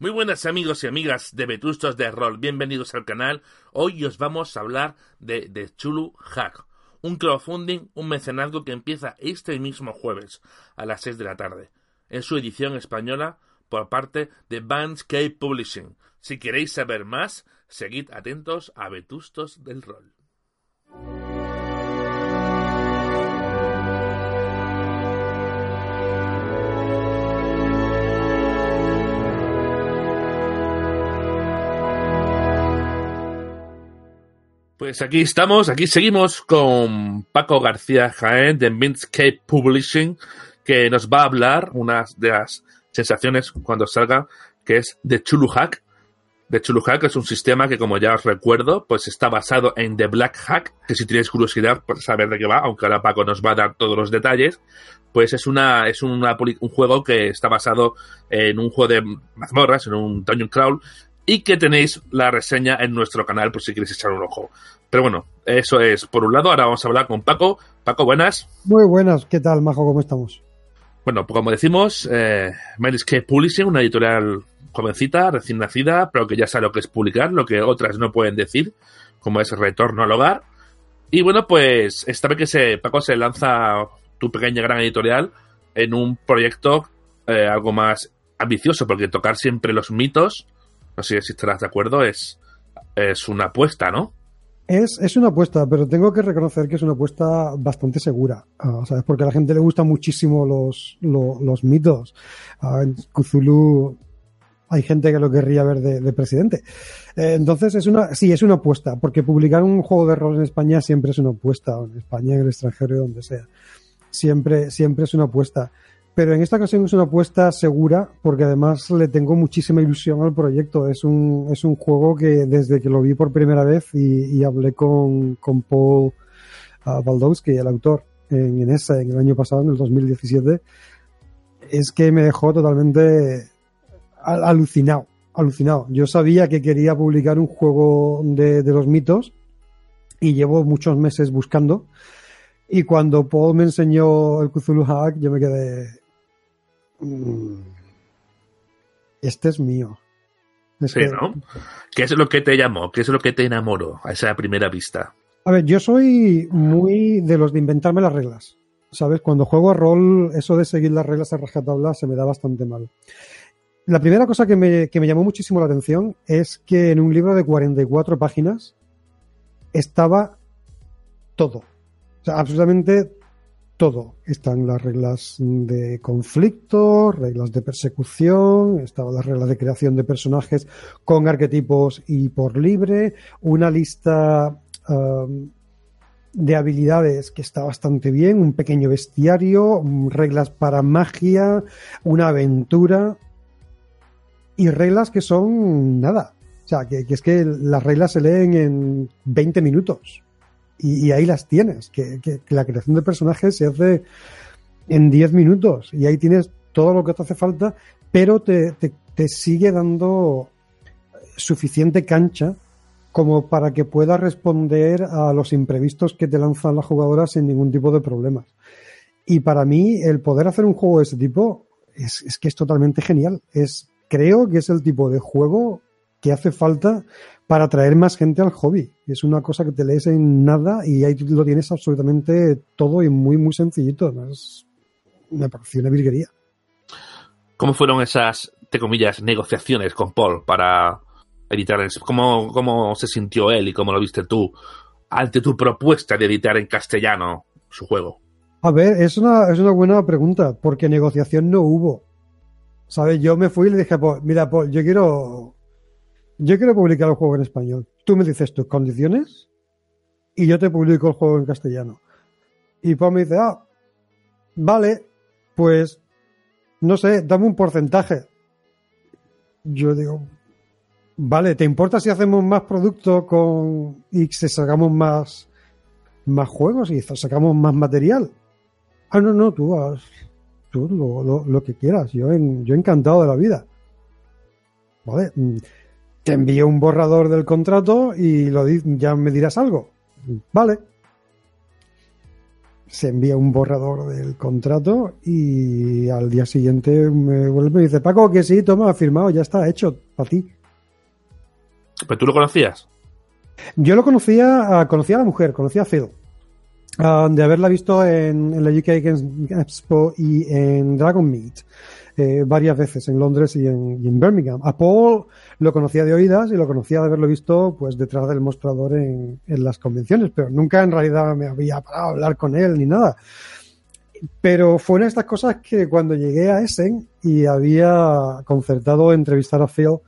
Muy buenas amigos y amigas de Vetustos de Rol, bienvenidos al canal. Hoy os vamos a hablar de The Chulu Hack, un crowdfunding, un mecenazgo que empieza este mismo jueves a las 6 de la tarde, en su edición española por parte de Bandscape Publishing. Si queréis saber más, seguid atentos a Vetustos del Rol. Pues aquí estamos, aquí seguimos con Paco García Jaén de Mindscape Publishing, que nos va a hablar una de las sensaciones cuando salga, que es de Chulu Hack. De Chulu Hack es un sistema que, como ya os recuerdo, pues está basado en The Black Hack, que si tenéis curiosidad por saber de qué va, aunque ahora Paco nos va a dar todos los detalles, pues es una es una, un juego que está basado en un juego de mazmorras, en un dungeon crawl, y que tenéis la reseña en nuestro canal por si queréis echar un ojo. Pero bueno, eso es por un lado. Ahora vamos a hablar con Paco. Paco, buenas. Muy buenas. ¿Qué tal, Majo? ¿Cómo estamos? Bueno, pues como decimos, eh, Mindscape Publishing, una editorial jovencita, recién nacida, pero que ya sabe lo que es publicar, lo que otras no pueden decir, como es retorno al hogar. Y bueno, pues esta vez que se, Paco se lanza tu pequeña gran editorial en un proyecto eh, algo más ambicioso, porque tocar siempre los mitos no sé si estarás de acuerdo, es, es una apuesta, ¿no? Es, es, una apuesta, pero tengo que reconocer que es una apuesta bastante segura, uh, ¿sabes? Porque a la gente le gustan muchísimo los, los, mitos. Uh, en Cthulhu hay gente que lo querría ver de, de presidente. Eh, entonces, es una, sí, es una apuesta, porque publicar un juego de rol en España siempre es una apuesta, en España, en el extranjero, donde sea. Siempre, siempre es una apuesta pero en esta ocasión es una apuesta segura porque además le tengo muchísima ilusión al proyecto. Es un, es un juego que desde que lo vi por primera vez y, y hablé con, con Paul uh, Baldowski, el autor, en, en esa, en el año pasado, en el 2017, es que me dejó totalmente al, alucinado. Alucinado. Yo sabía que quería publicar un juego de, de los mitos y llevo muchos meses buscando. Y cuando Paul me enseñó el Cthulhu Hack, yo me quedé. Este es mío. Es sí, que... ¿no? ¿Qué es lo que te llamó? ¿Qué es lo que te enamoró a esa primera vista? A ver, yo soy muy de los de inventarme las reglas. ¿Sabes? Cuando juego a rol, eso de seguir las reglas a rajatabla se me da bastante mal. La primera cosa que me, que me llamó muchísimo la atención es que en un libro de 44 páginas estaba todo. O sea, absolutamente todo. Están las reglas de conflicto, reglas de persecución, estaban las reglas de creación de personajes con arquetipos y por libre, una lista um, de habilidades que está bastante bien, un pequeño bestiario, reglas para magia, una aventura y reglas que son nada. O sea, que, que es que las reglas se leen en 20 minutos y, ahí las tienes, que, que, que, la creación de personajes se hace en 10 minutos y ahí tienes todo lo que te hace falta, pero te, te, te sigue dando suficiente cancha como para que puedas responder a los imprevistos que te lanzan las jugadoras sin ningún tipo de problemas. Y para mí, el poder hacer un juego de ese tipo es, es, que es totalmente genial. Es, creo que es el tipo de juego que hace falta para atraer más gente al hobby. Es una cosa que te lees en nada y ahí lo tienes absolutamente todo y muy, muy sencillito. Es, me pareció una virguería. ¿Cómo fueron esas, te comillas, negociaciones con Paul para editar? ¿Cómo, ¿Cómo se sintió él y cómo lo viste tú ante tu propuesta de editar en castellano su juego? A ver, es una, es una buena pregunta, porque negociación no hubo. ¿Sabes? Yo me fui y le dije, Paul, mira, Paul, yo quiero yo quiero publicar el juego en español. Tú me dices tus condiciones y yo te publico el juego en castellano. Y Paul me dice, ah, vale, pues, no sé, dame un porcentaje. yo digo, vale, ¿te importa si hacemos más producto con y si sacamos más, más juegos y sacamos más material? Ah, no, no, tú tú lo, lo, que quieras, yo, en, yo encantado de la vida. Vale, mm, te envío un borrador del contrato y lo ya me dirás algo. Vale. Se envía un borrador del contrato y al día siguiente me vuelve y dice, Paco, que sí, toma, firmado, ya está hecho, para ti. ¿Pero tú lo conocías? Yo lo conocía, conocía a la mujer, conocía a Phil. Ah, de haberla visto en, la UK Games Expo y en Dragon Meet eh, varias veces en Londres y en, Birmingham. A Paul lo conocía de oídas y lo conocía de haberlo visto pues detrás del mostrador en, las convenciones, pero nunca en realidad me había parado a hablar con él ni nada. Pero fue una de estas cosas que cuando llegué a Essen y había concertado entrevistar a Phil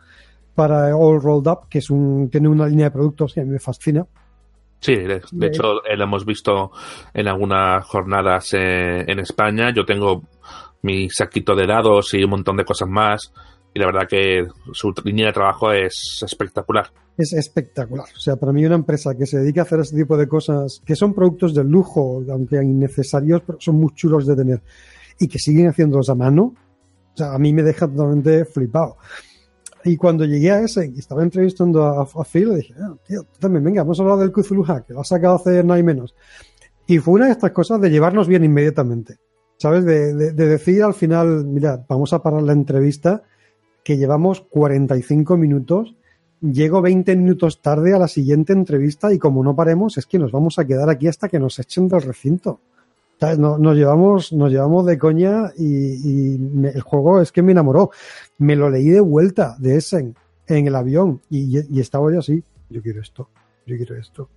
para All Rolled Up, que es un, tiene una línea de productos que a mí me fascina, Sí, de, hecho lo hemos visto en algunas jornadas eh, en España. Yo tengo mi saquito de dados y un montón de cosas más. Y la verdad que su línea de trabajo es espectacular. Es espectacular. O sea, para mí una empresa que se dedica a hacer este tipo de cosas, que son productos de lujo, aunque innecesarios, pero son muy chulos de tener, y que siguen haciéndolos a mano, o sea, a mí me deja totalmente flipado. Y cuando llegué a ese y estaba entrevistando a, Phil, le dije, ah, tío, tú también, venga, vamos a hablar del Cthulhu Hack, que lo has sacado hace no hay menos. Y fue una de estas cosas de llevarnos bien inmediatamente. ¿Sabes? De, de, decir al final, mira, vamos a parar la entrevista, que llevamos 45 minutos, llego 20 minutos tarde a la siguiente entrevista y como no paremos, es que nos vamos a quedar aquí hasta que nos echen del recinto. Nos, llevamos, nos llevamos de coña y, el juego es que me enamoró. Me lo leí de vuelta de Essen en el avión y, estaba yo así. Yo quiero esto, yo quiero esto,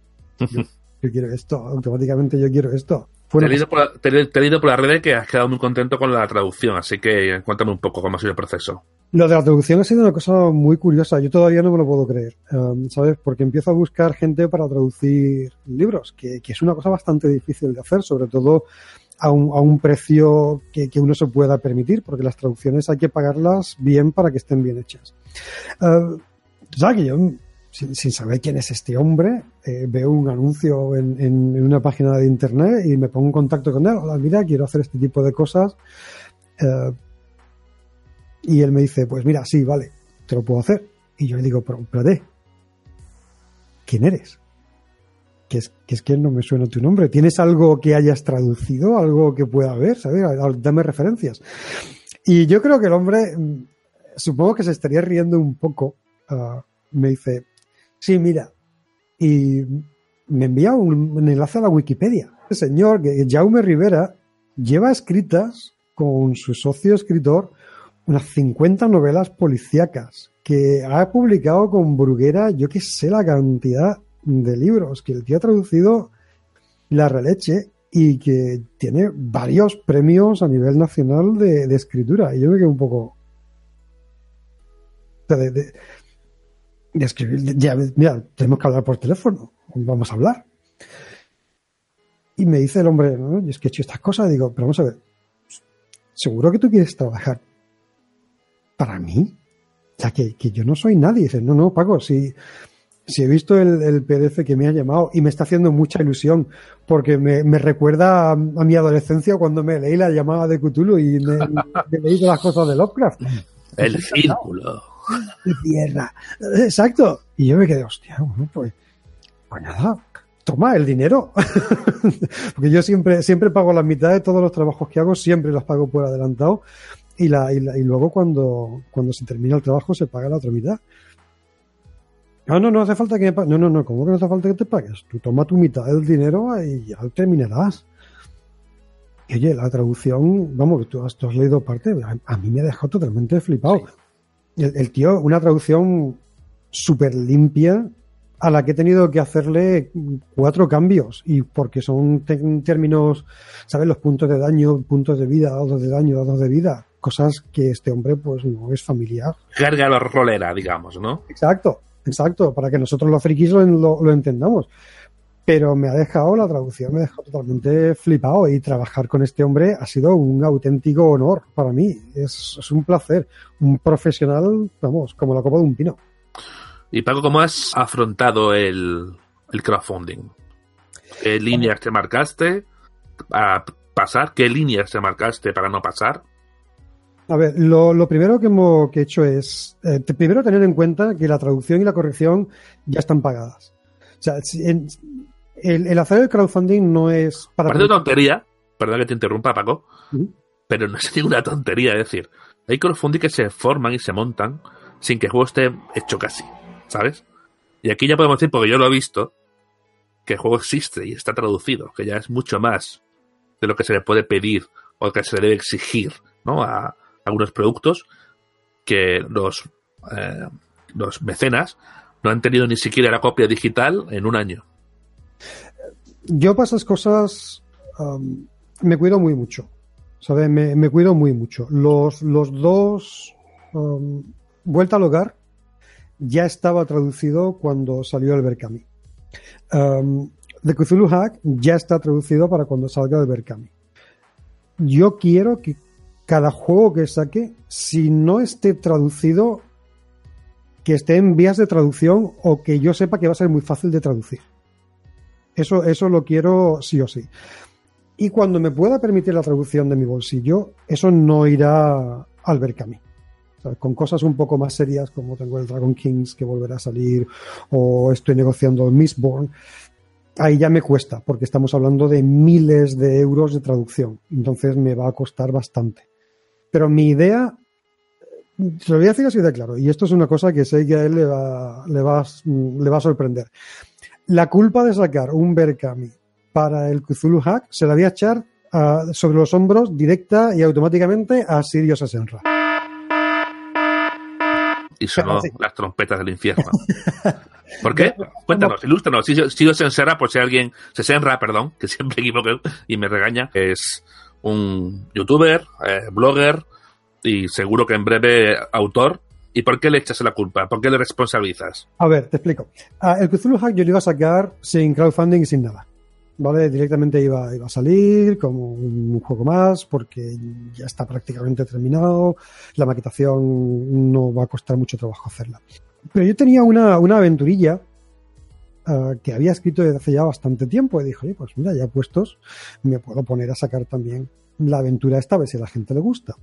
yo, quiero esto, automáticamente yo quiero esto. Te, he leído por la, te, por red que has quedado muy contento con la traducción, así que cuéntame un poco cómo ha sido el proceso. Lo de la traducción ha sido una cosa muy curiosa. Yo todavía no me lo puedo creer, um, ¿sabes? Porque empiezo a buscar gente para traducir libros, que, es una cosa bastante difícil de hacer, sobre todo a un, a un precio que, uno se pueda permitir, porque las traducciones hay que pagarlas bien para que estén bien hechas. Uh, ¿Sabes que yo, sin, saber quién es este hombre, eh, veo un anuncio en, una página de internet y me pongo en contacto con él. Hola, mira, quiero hacer este tipo de cosas. Uh, y él me dice, pues mira, sí, vale, te lo puedo hacer. Y yo le digo, pero espérate, ¿quién eres? Que es, que es que no me suena tu nombre. ¿Tienes algo que hayas traducido? ¿Algo que pueda haber? ¿Sabes? Dame referencias. Y yo creo que el hombre, mm, supongo que se estaría riendo un poco. Ah, me dice, sí, mira. Y me envía un, enlace a la Wikipedia. El señor, Jaume Rivera, lleva escritas con su socio escritor unas 50 novelas policíacas que ha publicado con Bruguera, yo que sé la cantidad de libros que el tío ha traducido la releche y que tiene varios premios a nivel nacional de, escritura. Y yo me quedo un poco... De, de, escribir, ya, mira, tenemos que hablar por teléfono, vamos a hablar. Y me dice el hombre, ¿no? es que he hecho estas cosas, digo, pero vamos a ver, seguro que tú quieres trabajar para mí. O sea, que, yo no soy nadie. Dice, no, no, Paco, si, si he visto el, PDF que me ha llamado y me está haciendo mucha ilusión porque me, recuerda a, mi adolescencia cuando me leí la llamada de Cthulhu y me, he leído las cosas de Lovecraft. El círculo. Exacto. Y yo me quedé, hostia, pues, pues nada, toma el dinero. porque yo siempre, siempre pago la mitad de todos los trabajos que hago, siempre los pago por adelantado y, la, y, y, luego cuando, cuando se termina el trabajo se paga la otra mitad. No, no, no hace falta que me pagues. No, no, no, ¿cómo que no hace falta que te pagues? Tú toma tu mitad del dinero y ya terminarás. Oye, la traducción, vamos, tú has, leído parte, a, mí me ha dejado totalmente flipado. El, el, tío, una traducción súper limpia, a la que he tenido que hacerle cuatro cambios y porque son términos, ¿sabes? Los puntos de daño, puntos de vida, dados de daño, dados de vida cosas que este hombre pues no es familiar. Carga la rolera, digamos, ¿no? Exacto, exacto, para que nosotros los frikis lo, lo, entendamos. Pero me ha dejado la traducción, me ha dejado totalmente flipado y trabajar con este hombre ha sido un auténtico honor para mí. Es, es un placer. Un profesional, vamos, como la copa de un pino. Y Paco, ¿cómo has afrontado el, el crowdfunding? ¿Qué líneas te marcaste para pasar? ¿Qué líneas te marcaste para no pasar? A ver, lo, lo primero que, hemos, que he hecho es, eh, primero tener en cuenta que la traducción y la corrección ya están pagadas. O sea, en- el, el hacer el crowdfunding no es para... Parece tontería, perdón que te interrumpa, Paco, pero no es ninguna tontería. Es decir, hay crowdfunding que se forman y se montan sin que el juego esté hecho casi, ¿sabes? Y aquí ya podemos decir, porque yo lo he visto, que el juego existe y está traducido, que ya es mucho más de lo que se le puede pedir o que se le debe exigir ¿no? a algunos productos que los, eh, los mecenas no han tenido ni siquiera la copia digital en un año. Yo para esas cosas me cuido muy mucho. ¿Sabes? Me, cuido muy mucho. Los, los dos, Vuelta al hogar, ya estaba traducido cuando salió el Berkami. The Cthulhu Hack ya está traducido para cuando salga el Berkami. Yo quiero que cada juego que saque, si no esté traducido, que esté en vías de traducción o que yo sepa que va a ser muy fácil de traducir. Eso, eso lo quiero sí o sí. Y cuando me pueda permitir la traducción de mi bolsillo, eso no irá al Berkami. Con cosas un poco más serias como tengo el Dragon Kings que volverá a salir o estoy negociando el Mistborn, ahí ya me cuesta porque estamos hablando de miles de euros de traducción. Entonces me va a costar bastante. Pero mi idea, se lo voy a decir así de claro, y esto es una cosa que sé que a él le va, le va, le va a sorprender. La culpa de sacar un Berkami para el Cthulhu Hack se la voy a echar uh, sobre los hombros directa y automáticamente a Sirius Asenra. Y sonó sí. las trompetas del infierno. ¿Por qué? Cuéntanos, ilústranos. Sirius Asenra, por si alguien, Sesenra, perdón, que siempre equivoco y me regaña, es un youtuber, eh, blogger y seguro que en breve autor. ¿Y por qué le echas la culpa? ¿Por qué le responsabilizas? A ver, te explico. Uh, el Cthulhu Hack yo lo iba a sacar sin crowdfunding y sin nada. ¿Vale? Directamente iba, iba a salir como un juego más porque ya está prácticamente terminado. La maquetación no va a costar mucho trabajo hacerla. Pero yo tenía una, una aventurilla uh, que había escrito desde hace ya bastante tiempo y dije, oye, pues mira, ya puestos, me puedo poner a sacar también la aventura esta, a ver si a la gente le gusta.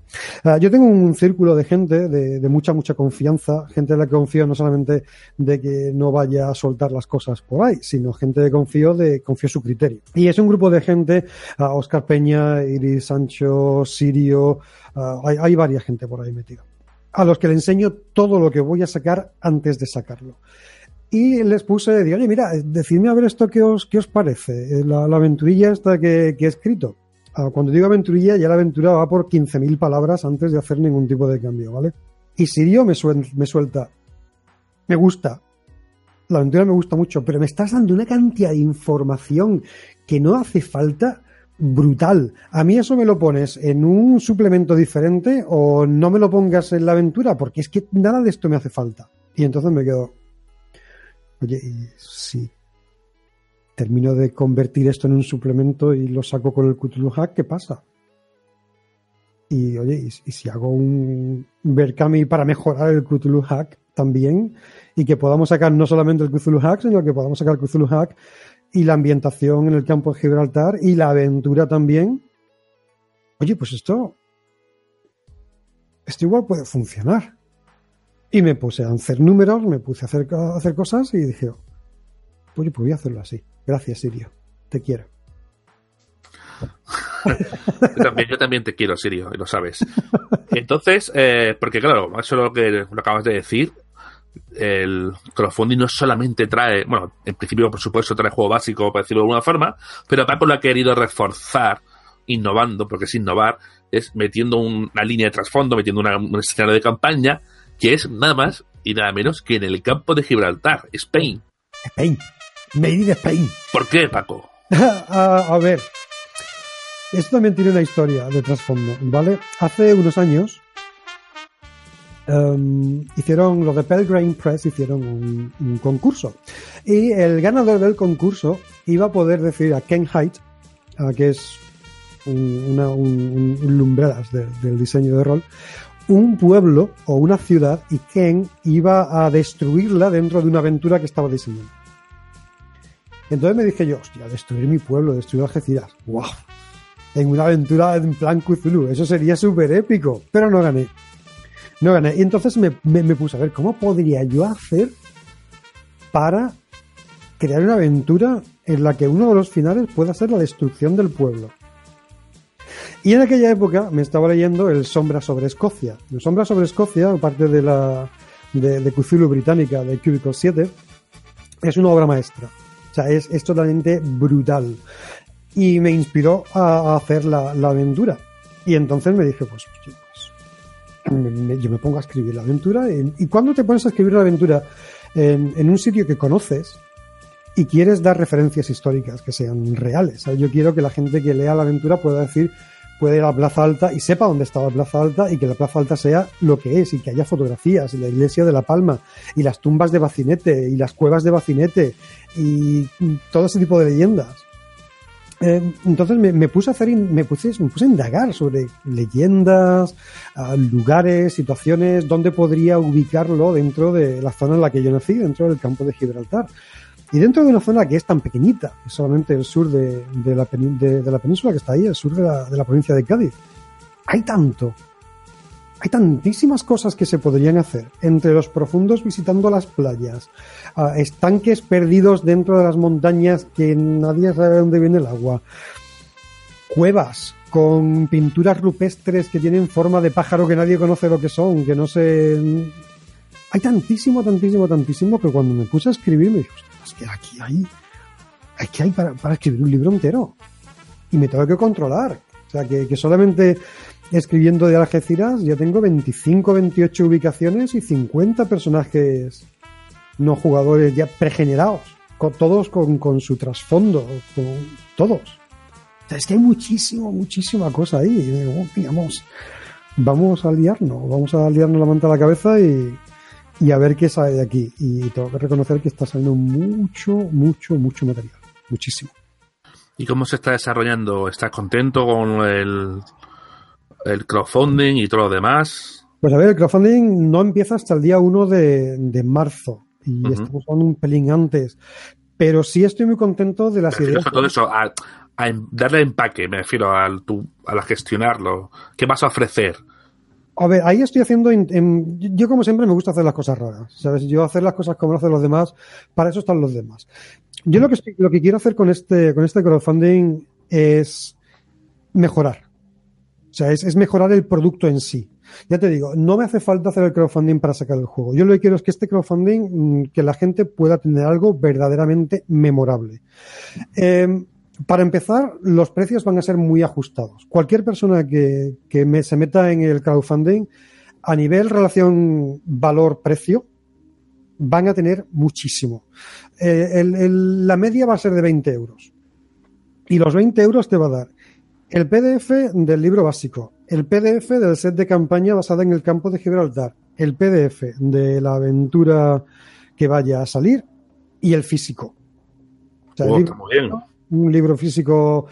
Uh, yo tengo un círculo de gente de, de, mucha, mucha confianza, gente en la que confío no solamente de que no vaya a soltar las cosas por ahí, sino gente que confío de confío su criterio. Y es un grupo de gente, uh, Oscar Peña, Iris Sancho, Sirio, hay, hay varias gente por ahí metida a los que le enseño todo lo que voy a sacar antes de sacarlo. Y les puse, digo, oye, mira, decidme a ver esto qué os, qué os parece, la, la aventurilla esta que he escrito. Uh, cuando digo aventurilla, ya la aventura va por 15.000 palabras antes de hacer ningún tipo de cambio, ¿vale? Y Sirio me, me suelta, me gusta, la aventura me gusta mucho, pero me estás dando una cantidad de información que no hace falta brutal. A mí eso me lo pones en un suplemento diferente o no me lo pongas en la aventura porque es que nada de esto me hace falta. Y entonces me quedo, oye, si termino de convertir esto en un suplemento y lo saco con el Cthulhu Hack, ¿qué pasa? Y oye, y, si hago un Berkami para mejorar el Cthulhu Hack también y que podamos sacar no solamente el Cthulhu Hack, sino que podamos sacar el Cthulhu Hack y la ambientación en el campo de Gibraltar y la aventura también. Oye, pues esto. Esto igual puede funcionar. Y me puse a hacer números, me puse a hacer, a hacer cosas y dije, oye, pues voy a hacerlo así. Gracias, Sirio. Te quiero. yo, también, yo también te quiero, Sirio, y lo sabes. Entonces, eh, porque claro, eso es lo que lo acabas de decir, el crowdfunding no solamente trae, bueno, en principio por supuesto trae juego básico, para decirlo de alguna forma, pero Paco lo ha querido reforzar, innovando, porque es innovar, es metiendo un, una línea de trasfondo, metiendo una, un escenario de campaña, que es nada más y nada menos que en el campo de Gibraltar, Spain. Spain. Made in Spain. ¿Por qué, Paco? a, a ver, esto también tiene una historia de trasfondo, ¿vale? Hace unos años em, hicieron, los de Pelgrane Press hicieron un, un concurso. Y el ganador del concurso iba a poder decir a Ken Height, a que es un, una, un, un lumbradas de- del diseño de rol, un pueblo o una ciudad y Ken iba a destruirla dentro de una aventura que estaba diseñando. Entonces me dije yo, hostia, destruir mi pueblo, destruir Algeciras. ¡Wow! En una aventura en plan Cthulhu, eso sería súper épico. Pero no gané. No gané. Y entonces me, me- puse a ver cómo podría yo hacer para crear una aventura en la que uno de los finales pueda ser la destrucción del pueblo. Y en aquella época me estaba leyendo el Sombra sobre Escocia. El Sombra sobre Escocia, parte de la de, de Cthulhu británica de Cubicle 7, es una obra maestra. O sea, es, es totalmente brutal. Y me inspiró a, hacer la, la aventura. Y entonces me dije, pues, pues, yo me pongo a escribir la aventura. Y, cuando te pones a escribir la aventura en, en un sitio que conoces y quieres dar referencias históricas que sean reales, ¿sabes? yo quiero que la gente que lea la aventura pueda decir, puede ir a la Plaza Alta y sepa dónde está la Plaza Alta y que la Plaza Alta sea lo que es y que haya fotografías y la iglesia de La Palma y las tumbas de Bacinete y las cuevas de Bacinete y todo ese tipo de leyendas. Eh, entonces me, me puse a hacer, me puse, me puse a indagar sobre leyendas, ah, lugares, situaciones, dónde podría ubicarlo dentro de la zona en la que yo nací, dentro del campo de Gibraltar. Y dentro de una zona que es tan pequeñita, que es solamente el sur de, la, de- de la península que está ahí, el sur de la, provincia de Cádiz, hay tanto, hay tantísimas cosas que se podrían hacer. Entre los profundos visitando las playas, ah, estanques perdidos dentro de las montañas que nadie sabe de dónde viene el agua, cuevas con pinturas rupestres que tienen forma de pájaro que nadie conoce lo que son, que no sé... Hay tantísimo, tantísimo, tantísimo que cuando me puse a escribir me dije, "Ostras, es que aquí hay, aquí hay para, para escribir un libro entero. Y me tengo que controlar. O sea, que, que solamente escribiendo de Algeciras ya tengo 25, 28 ubicaciones y 50 personajes no jugadores ya pregenerados. Con, todos con, con su trasfondo. Con, todos. O sea, es que hay muchísimo, muchísima cosa ahí. "Oh, digamos, vamos a liarnos. Vamos a liarnos la manta a la cabeza y, y a ver qué sale de aquí. Y tengo que reconocer que está saliendo mucho, mucho, mucho material. Muchísimo. ¿Y cómo se está desarrollando? ¿Estás contento con el, el crowdfunding y todo lo demás? Pues a ver, el crowdfunding no empieza hasta el día 1 de, de marzo y estamos hablando un pelín antes. Pero sí estoy muy contento de las ideas. a todo eso, a, a em- darle empaque, me refiero al tu, a la gestionarlo. ¿Qué vas a ofrecer? A ver, ahí estoy haciendo. in- em, yo, como siempre, me gusta hacer las cosas raras. ¿Sabes? Yo hacer las cosas como lo hacen los demás, para eso están los demás. Yo lo que, lo que quiero hacer con este, con este crowdfunding es mejorar. O sea, es, es mejorar el producto en sí. Ya te digo, no me hace falta hacer el crowdfunding para sacar el juego. Yo lo que quiero es que este crowdfunding, mm, que la gente pueda tener algo verdaderamente memorable. Eh, para empezar, los precios van a ser muy ajustados. Cualquier persona que, que me, se meta en el crowdfunding, a nivel relación valor-precio, van a tener muchísimo. Eh, el- el- la media va a ser de 20 euros. Y los 20 euros te va a dar el PDF del libro básico, el PDF del set de campaña basada en el campo de Gibraltar, el PDF de la aventura que vaya a salir y el físico. O sea, el libro- está muy bien. Un libro físico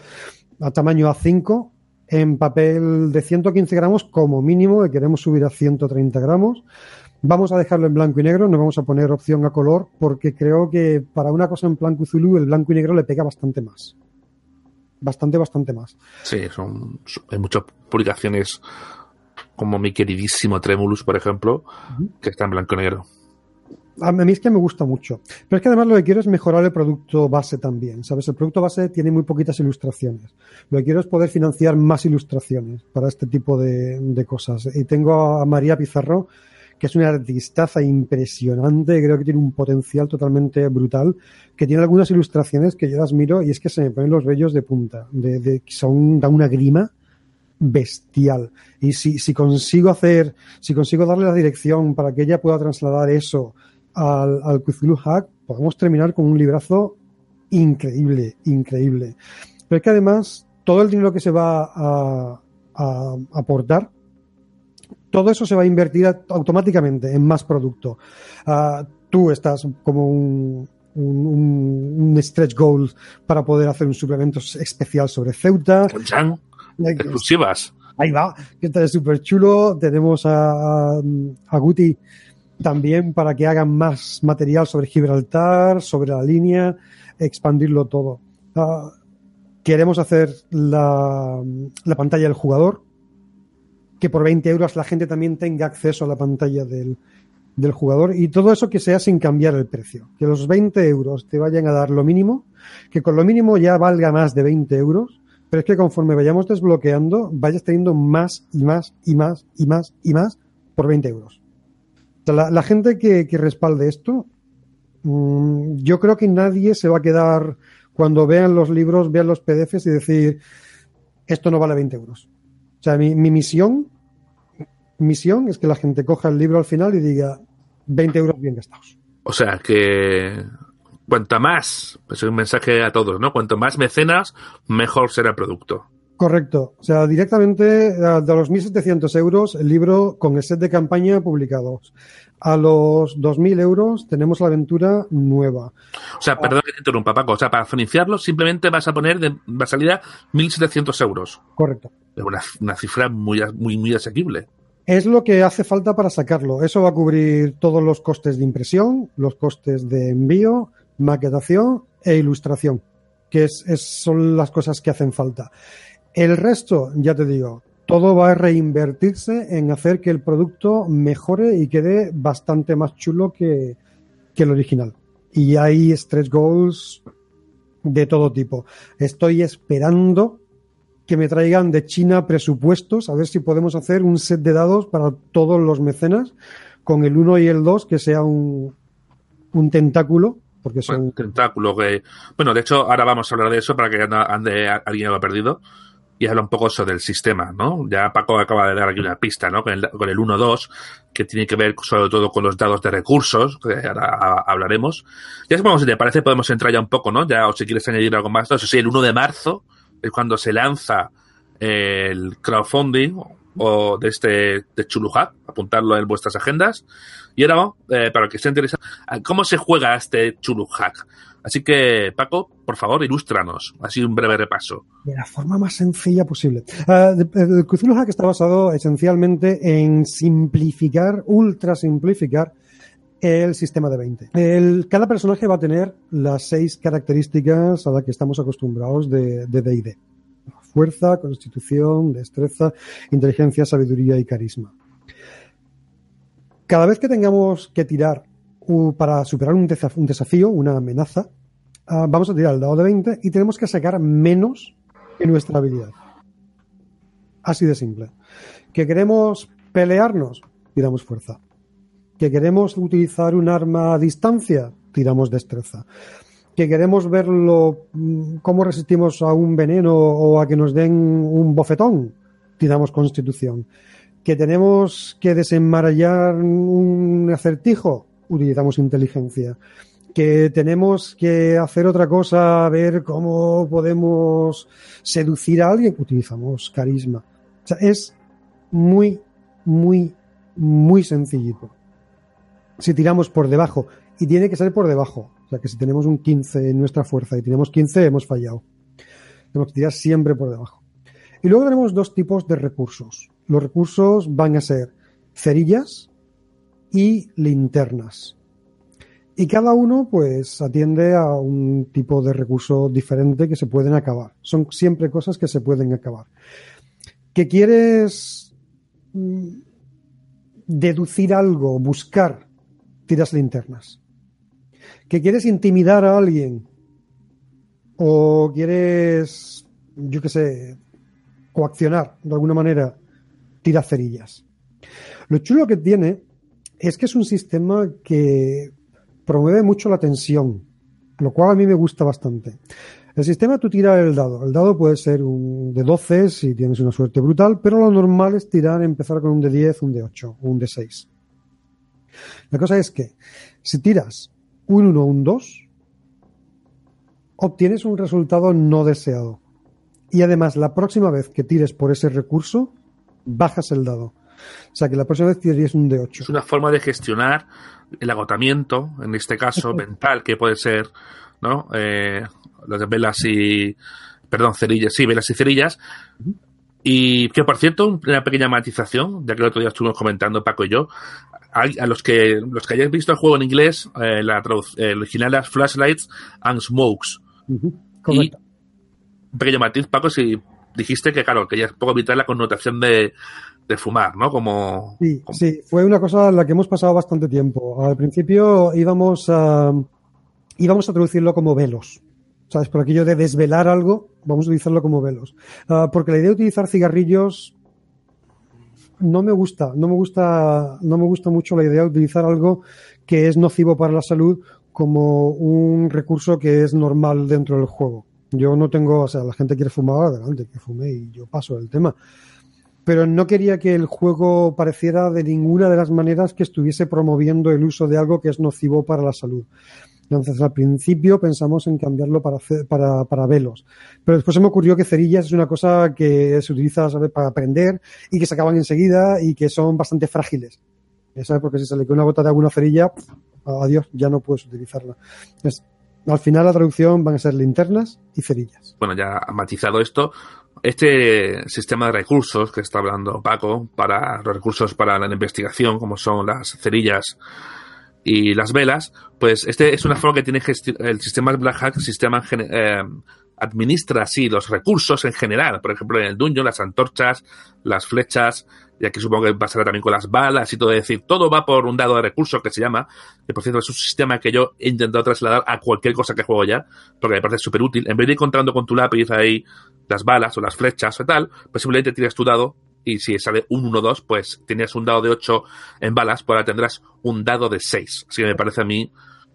a tamaño A5 en papel de 115 gramos como mínimo, que queremos subir a 130 gramos. Vamos a dejarlo en blanco y negro, no vamos a poner opción a color porque creo que para una cosa en plan Cthulhu el blanco y negro le pega bastante más. Bastante, bastante más. Sí, son, son- hay muchas publicaciones como mi queridísimo Tremulus, por ejemplo, que está en blanco y negro. A mí es que me gusta mucho. Pero es que además lo que quiero es mejorar el producto base también, ¿sabes? El producto base tiene muy poquitas ilustraciones. Lo que quiero es poder financiar más ilustraciones para este tipo de, cosas. Y tengo a María Pizarro, que es una artistaza impresionante, creo que tiene un potencial totalmente brutal, que tiene algunas ilustraciones que yo las miro y es que se me ponen los vellos de punta, de, de- son, da una grima bestial. Y si, si consigo hacer, si consigo darle la dirección para que ella pueda trasladar eso al, al Cthulhu Hack, podemos terminar con un librazo increíble, increíble. Pero es que además, todo el dinero que se va a, a aportar todo eso se va a invertir automáticamente en más producto. Ah, tú estás como un, un, stretch goal para poder hacer un suplemento especial sobre Ceuta. exclusivas. Ahí va, que está súper chulo. Tenemos a, a Guti también para que hagan más material sobre Gibraltar, sobre la línea, expandirlo todo. Ah, queremos hacer la, la, pantalla del jugador, que por 20 euros la gente también tenga acceso a la pantalla del, del jugador y todo eso que sea sin cambiar el precio. Que los 20 euros te vayan a dar lo mínimo, que con lo mínimo ya valga más de 20 euros, pero es que conforme vayamos desbloqueando, vayas teniendo más y más y más y más y más por 20 euros. La, gente que, respalde esto, mm, yo creo que nadie se va a quedar cuando vean los libros, vean los PDFs y decir, esto no vale 20 euros. O sea, mi, mi misión misión es que la gente coja el libro al final y diga 20 euros bien gastados. O sea que cuanta más, pues es un mensaje a todos, ¿no? Cuanto más mecenas, mejor será el producto. Correcto. O sea, directamente de los 1.700 euros, el libro con el set de campaña publicados. A los 2.000 euros tenemos la aventura nueva. O sea, perdón que te interrumpa, Paco. O sea, para financiarlo simplemente vas a poner, de, va a salir a 1.700 euros. Correcto. Es una, una cifra muy, muy, muy asequible. Es lo que hace falta para sacarlo. Eso va a cubrir todos los costes de impresión, los costes de envío, maquetación e ilustración, que es, son las cosas que hacen falta. El resto, ya te digo, todo va a reinvertirse en hacer que el producto mejore y quede bastante más chulo que, que el original. Y hay stretch goals de todo tipo. Estoy esperando que me traigan de China presupuestos, a ver si podemos hacer un set de dados para todos los mecenas, con el 1 y el 2, que sea un, un tentáculo. Porque son... Un tentáculo que... Bueno, de hecho, ahora vamos a hablar de eso para que ande, alguien lo ha perdido y habla un poco eso del sistema, ¿no? Ya Paco acaba de dar aquí una pista, ¿no? Con el, con el 1-2, que tiene que ver sobre todo con los dados de recursos, que ahora hablaremos. Ya si te parece, podemos entrar ya un poco, ¿no? Ya, o si quieres añadir algo más, eso sí, el 1 de marzo, es cuando se lanza el crowdfunding o de este de Chuluhack, apuntarlo en vuestras agendas. Y ahora, eh, para que esté interesado, ¿cómo se juega este Chuluhack? Así que, Paco, por favor, ilústranos, así un breve repaso. De la forma más sencilla posible. Uh, el Cthulhu Hack está basado esencialmente en simplificar, ultra simplificar el sistema de 20. El, cada personaje va a tener las seis características a las que estamos acostumbrados de D&D. Fuerza, constitución, destreza, inteligencia, sabiduría y carisma. Cada vez que tengamos que tirar para superar un, desafío, una amenaza, ah, vamos a tirar el dado de 20 y tenemos que sacar menos en nuestra habilidad. Así de simple. ¿Que queremos pelearnos? Tiramos fuerza que queremos utilizar un arma a distancia, tiramos destreza. Que queremos verlo, mm, cómo resistimos a un veneno o a que nos den un bofetón, tiramos constitución. Que tenemos que desenmarallar un acertijo, utilizamos inteligencia. Que tenemos que hacer otra cosa, ver cómo podemos seducir a alguien, utilizamos carisma. O sea, es muy, muy, muy sencillito si tiramos por debajo. Y tiene que ser por debajo. O sea que si tenemos un 15 en nuestra fuerza y tenemos 15, hemos fallado. Tenemos que tirar siempre por debajo. Y luego tenemos dos tipos de recursos. Los recursos van a ser cerillas y linternas. Y cada uno, pues, atiende a un tipo de recurso diferente que se pueden acabar. Son siempre cosas que se pueden acabar. ¿Que quieres mm, deducir algo, buscar tiras linternas. Que quieres intimidar a alguien o quieres, yo qué sé, coaccionar de alguna manera, tira cerillas. Lo chulo que tiene es que es un sistema que promueve mucho la tensión, lo cual a mí me gusta bastante. El sistema tú tiras el dado. El dado puede ser un de 12 si tienes una suerte brutal, pero lo normal es tirar, empezar con un de 10, un de 8 un de 6. La cosa es que si tiras un 1 o un 2, obtienes un resultado no deseado. Y además, la próxima vez que tires por ese recurso, bajas el dado. O sea que la próxima vez tirarías un D8. Es una forma de gestionar el agotamiento, en este caso mental, que puede ser, ¿no? Eh, las velas y. Perdón, cerillas, sí, velas y cerillas. Y que, por cierto, una pequeña matización, ya que el otro día estuvimos comentando Paco y yo, a los que los que hayáis visto el juego en inglés, eh, la eh, original es Flashlights and Smokes. Y un pequeño matiz, Paco, si dijiste que, claro, que ya es poco evitar la connotación de, de fumar, ¿no? Como, sí, sí, fue una cosa en la que hemos pasado bastante tiempo. Al principio íbamos a, íbamos a traducirlo como velos. ¿Sabes? Por aquello de desvelar algo, vamos a utilizarlo como velos. Ah, porque la idea de utilizar cigarrillos no me gusta, no me gusta, no me gusta mucho la idea de utilizar algo que es nocivo para la salud como un recurso que es normal dentro del juego. Yo no tengo, o sea, la gente quiere fumar, adelante, que fume y yo paso el tema. Pero no quería que el juego pareciera de ninguna de las maneras que estuviese promoviendo el uso de algo que es nocivo para la salud. Entonces, al principio pensamos en cambiarlo para, para, para velos. Pero después se me ocurrió que cerillas es una cosa que se utiliza para aprender y que se acaban enseguida y que son bastante frágiles. ¿Sabes? Porque si se le queda una gota de alguna cerilla, adiós, ya no puedes utilizarla. al final la traducción van a ser linternas y cerillas. Bueno, ya matizado esto. Este sistema de recursos que está hablando Paco para los recursos para la investigación, como son las cerillas y las velas, pues este es una forma que tiene el sistema Black Hat, el sistema eh, administra así los recursos en general, por ejemplo en el dungeon, las antorchas, las flechas, y aquí supongo que pasará también con las balas y todo, es decir, todo va por un dado de recursos que se llama, que por cierto es un sistema que yo he intentado trasladar a cualquier cosa que juego ya, porque me parece súper útil, en vez de ir encontrando con tu lápiz ahí las balas o las flechas o tal, pues simplemente tiras tu dado y si sale un 1-2, pues tenías un dado de 8 en balas, pues ahora tendrás un dado de 6. Así que me parece a mí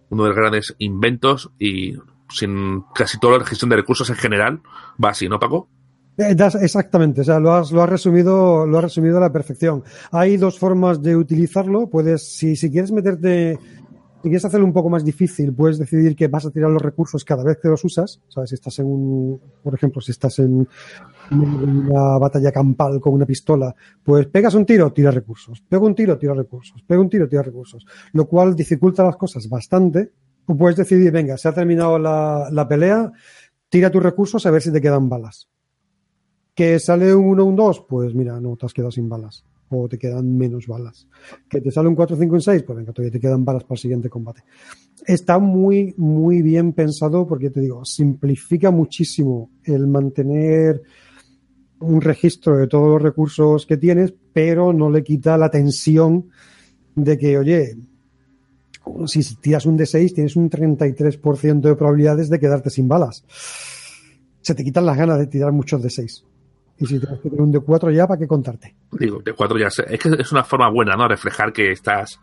uno de los grandes inventos y sin casi toda la gestión de recursos en general va así, ¿no, Paco? Eh, exactamente, o sea, lo has, lo has resumido, lo has resumido a la perfección. Hay dos formas de utilizarlo. Puedes, si, si quieres meterte si quieres hacerlo un poco más difícil, puedes decidir que vas a tirar los recursos cada vez que los usas. ¿Sabes? Si estás en un, por ejemplo, si estás en, una batalla campal con una pistola, pues pegas un tiro, tira recursos. Pega un tiro, tira recursos. Pega un tiro, tira recursos. Lo cual dificulta las cosas bastante. O puedes decidir, venga, se ha terminado la, la pelea, tira tus recursos a ver si te quedan balas. Que sale un 1, un 2, pues mira, no, te has quedado sin balas o te quedan menos balas. Que te sale un 4, 5, 6, pues venga, todavía te quedan balas para el siguiente combate. Está muy, muy bien pensado porque te digo, simplifica muchísimo el mantener un registro de todos los recursos que tienes, pero no le quita la tensión de que, oye, si tiras un D6 tienes un 33% de probabilidades de quedarte sin balas. Se te quitan las ganas de tirar muchos D6. Y si tienes que tener un D4 ya, ¿para qué contarte? Digo, D4 ya. Es que es una forma buena, ¿no? Reflejar que estás.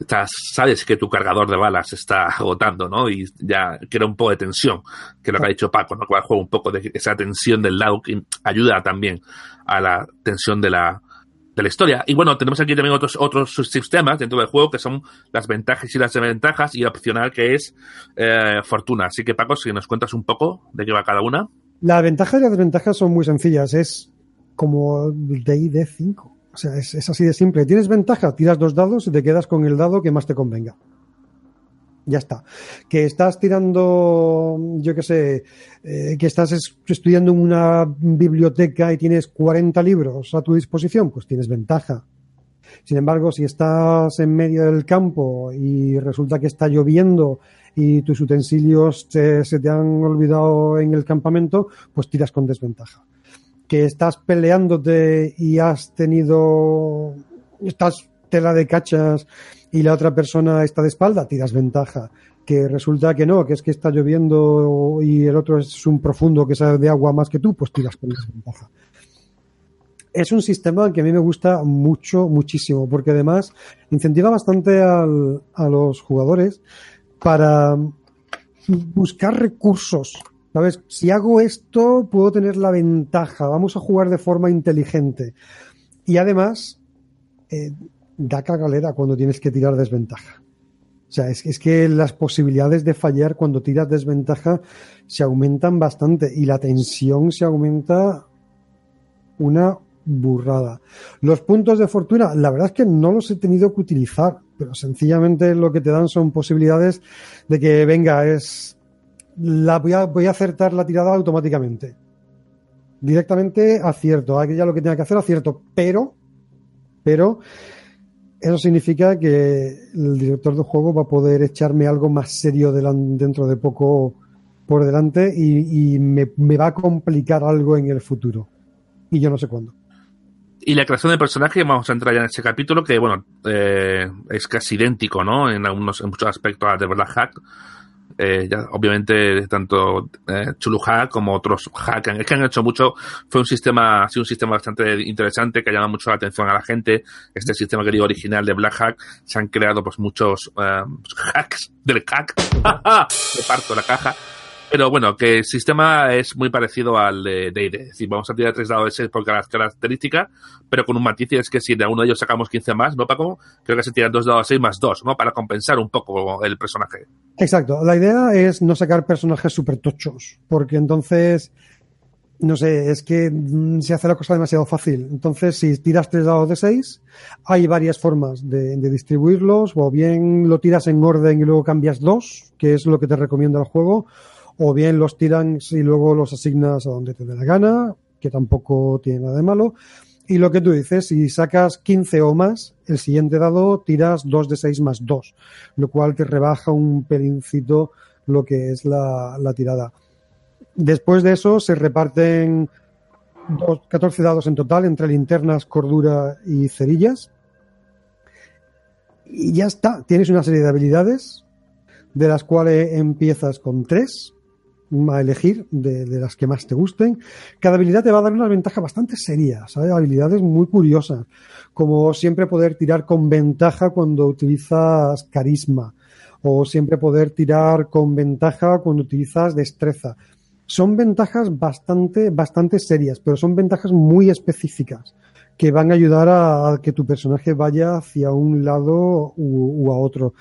Estás, sabes que tu cargador de balas está agotando, ¿no? Y ya crea un poco de tensión, que es lo que ha dicho Paco, ¿no? Que juego un poco de esa tensión del lado que ayuda también a la tensión de la, de la historia. Y bueno, tenemos aquí también otros, otros sistemas dentro del juego que son las ventajas y las desventajas y opcional que es eh, fortuna. Así que Paco, si nos cuentas un poco de qué va cada una. La ventaja y las desventajas son muy sencillas. Es como de 5. O sea, es, así de simple. Tienes ventaja, tiras dos dados y te quedas con el dado que más te convenga. Ya está. Que estás tirando, yo qué sé, eh, que estás estudiando en una biblioteca y tienes 40 libros a tu disposición, pues tienes ventaja. Sin embargo, si estás en medio del campo y resulta que está lloviendo y tus utensilios se te han olvidado en el campamento, pues tiras con desventaja. Que estás peleándote y has tenido, estás tela de cachas y la otra persona está de espalda, tiras ventaja. Que resulta que no, que es que está lloviendo y el otro es un profundo que sabe de agua más que tú, pues tiras con desventaja es un sistema que a mí me gusta mucho, muchísimo, porque además incentiva bastante a los jugadores para buscar recursos. ¿Sabes? Si hago esto, puedo tener la ventaja. Vamos a jugar de forma inteligente. Y además, eh, da cagalera cuando tienes que tirar desventaja. O sea, es, es, que las posibilidades de fallar cuando tiras desventaja se aumentan bastante y la tensión se aumenta una burrada. Los puntos de fortuna, la verdad es que no los he tenido que utilizar, pero sencillamente lo que te dan son posibilidades de que venga, es la voy a, voy a acertar la tirada automáticamente. Directamente acierto, ya lo que tenga que hacer acierto, pero, pero eso significa que el director del juego va a poder echarme algo más serio dentro de poco por delante y, me, va a complicar algo en el futuro. Y yo no sé cuándo. Y la creación de personaje, vamos a entrar ya en ese capítulo, que bueno, eh, es casi idéntico, ¿no? En algunos, en muchos aspectos a The Black Hack. Eh, ya, obviamente, tanto eh, Chulu Hack como otros Hack, es que han hecho mucho, fue un sistema, ha sido un sistema bastante interesante que ha llamado mucho la atención a la gente. Este sistema que digo original de Black Hack, se han creado pues muchos eh, hacks del hack, de parto la caja, pero bueno, que el sistema es muy parecido al de D&D. Es decir, vamos a tirar tres dados de 6 por cada característica, pero con un matiz es que si de uno de ellos sacamos 15 más, ¿no, Paco? Creo que se tiran dos dados de 6 más 2, ¿no? Para compensar un poco el personaje. Exacto. La idea es no sacar personajes súper tochos, porque entonces no sé, es que mm, se hace la cosa demasiado fácil. Entonces, si tiras tres dados de 6, hay varias formas de, de, distribuirlos, o bien lo tiras en orden y luego cambias dos, que es lo que te recomienda el juego, o bien los tiran y luego los asignas a donde te dé la gana, que tampoco tiene nada de malo. Y lo que tú dices, si sacas 15 o más, el siguiente dado tiras 2 de 6 más 2, lo cual te rebaja un pelincito lo que es la, tirada. Después de eso se reparten 14 dados en total entre linternas, cordura y cerillas. Y ya está, tienes una serie de habilidades, de las cuales empiezas con 3 a elegir de, las que más te gusten. Cada habilidad te va a dar una ventaja bastante seria, ¿sabes? Habilidades muy curiosas, como siempre poder tirar con ventaja cuando utilizas carisma, o siempre poder tirar con ventaja cuando utilizas destreza. Son ventajas bastante, bastante serias, pero son ventajas muy específicas que van a ayudar a, que tu personaje vaya hacia un lado u a otro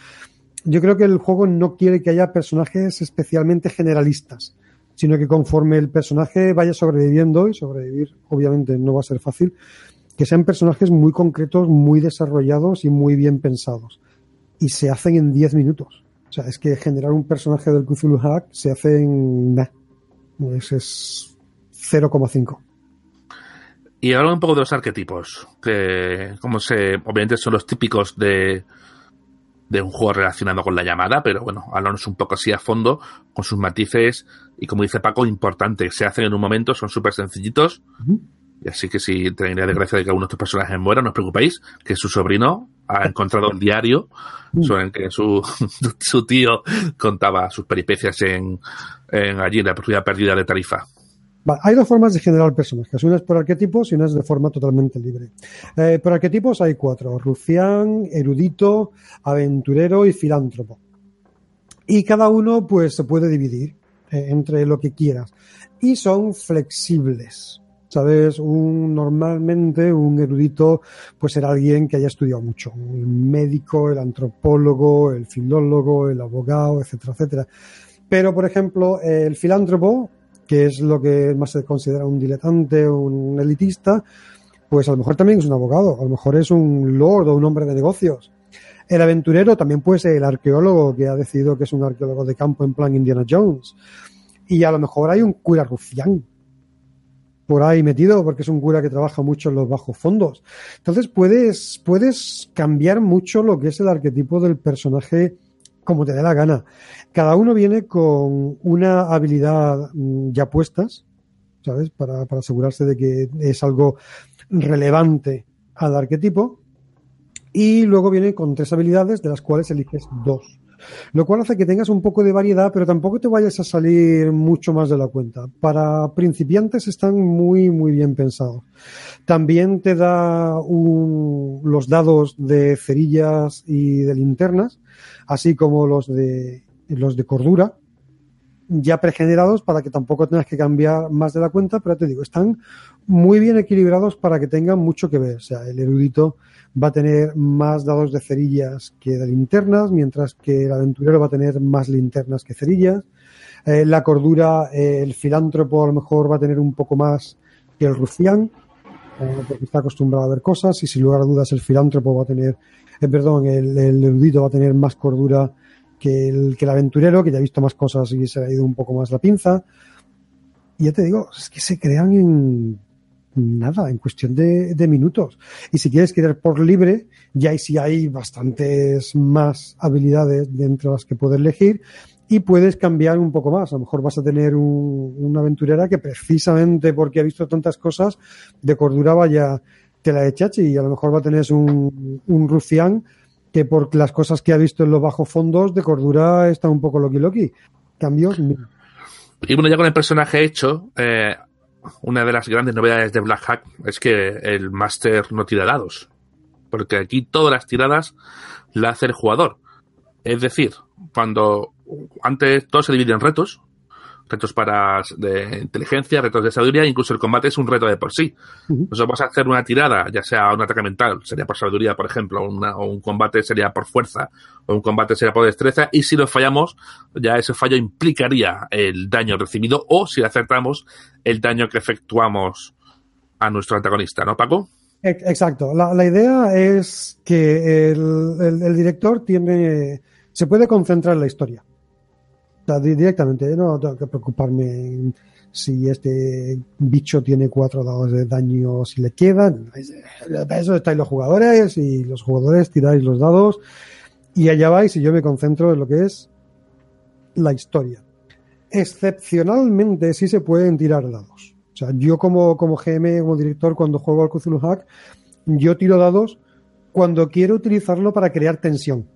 yo creo que el juego no quiere que haya personajes especialmente generalistas, sino que conforme el personaje vaya sobreviviendo, y sobrevivir obviamente no va a ser fácil, que sean personajes muy concretos, muy desarrollados y muy bien pensados. Y se hacen en 10 minutos. O sea, es que generar un personaje del Cthulhu Hack se hace en... Pues es 0,5. Y ahora un poco de los arquetipos, que como se, obviamente son los típicos de, de un juego relacionado con la llamada, pero bueno, hablamos un poco así a fondo, con sus matices, y como dice Paco, importante, se hacen en un momento, son súper sencillitos, y así que si tenéis de gracia de que alguno de estos personajes muera, no os preocupéis, que su sobrino ha encontrado el diario sobre el que su, su tío contaba sus peripecias en, en allí, en la propiedad perdida de Tarifa hay dos formas de generar personajes. Una es por arquetipos y una es de forma totalmente libre. Eh, por arquetipos hay cuatro. Rufián, erudito, aventurero y filántropo. Y cada uno pues se puede dividir eh, entre lo que quieras. Y son flexibles. ¿Sabes? Un, normalmente un erudito pues será alguien que haya estudiado mucho. El médico, el antropólogo, el filólogo, el abogado, etcétera, etcétera. Pero, por ejemplo, el filántropo que es lo que más se considera un diletante, un elitista, pues a lo mejor también es un abogado, a lo mejor es un lord o un hombre de negocios. El aventurero también puede ser el arqueólogo que ha decidido que es un arqueólogo de campo en plan Indiana Jones. Y a lo mejor hay un cura rufián por ahí metido porque es un cura que trabaja mucho en los bajos fondos. Entonces puedes, puedes cambiar mucho lo que es el arquetipo del personaje como te dé la gana. Cada uno viene con una habilidad mm, ya puestas, ¿sabes? Para, asegurarse de que es algo relevante al arquetipo. Y luego viene con tres habilidades, de las cuales eliges dos. Lo cual hace que tengas un poco de variedad, pero tampoco te vayas a salir mucho más de la cuenta. Para principiantes están muy, muy bien pensados. También te da los dados de cerillas y de linternas, así como los de, los de cordura, ya pregenerados para que tampoco tengas que cambiar más de la cuenta, pero te digo, están muy bien equilibrados para que tengan mucho que ver. O sea, el erudito va a tener más dados de cerillas que de linternas, mientras que el aventurero va a tener más linternas que cerillas. Eh, la cordura, eh, el filántropo a lo mejor va a tener un poco más que el rufián. eh, porque está acostumbrado a ver cosas y sin lugar a dudas el filántropo va a tener, perdón, el, erudito va a tener más cordura que el, que el aventurero, que ya ha visto más cosas y se ha ido un poco más la pinza. Y ya te digo, es que se crean en nada, en cuestión de, de minutos. Y si quieres querer por libre, ya sí hay bastantes más habilidades de entre las que puedes elegir y puedes cambiar un poco más. A lo mejor vas a tener un, una aventurera que precisamente porque ha visto tantas cosas de cordura vaya te la chachi y a lo mejor va a tener un, un rufián que por las cosas que ha visto en los bajos fondos de cordura está un poco loki loki. Cambios. Y bueno, ya con el personaje hecho, eh, una de las grandes novedades de Black Hack es que el máster no tira dados. Porque aquí todas las tiradas la hace el jugador. Es decir, cuando antes todo se divide en retos, retos para de inteligencia, retos de sabiduría, incluso el combate es un reto de por sí. Nosotros vamos a hacer una tirada, ya sea un ataque mental, sería por sabiduría, por ejemplo, o un combate sería por fuerza, o un combate sería por destreza, y si lo fallamos, ya ese fallo implicaría el daño recibido, o si acertamos, el daño que efectuamos a nuestro antagonista, ¿no, Paco? Exacto. La, la idea es que el, el, el director tiene, se puede concentrar en la historia directamente, no tengo que preocuparme si este bicho tiene cuatro dados de daño, si le quedan. Para eso estáis los jugadores y los jugadores tiráis los dados y allá vais y yo me concentro en lo que es la historia. Excepcionalmente sí se pueden tirar dados. O sea, yo como, como GM, como director, cuando juego al Cthulhu Hack, yo tiro dados cuando quiero utilizarlo para crear tensión.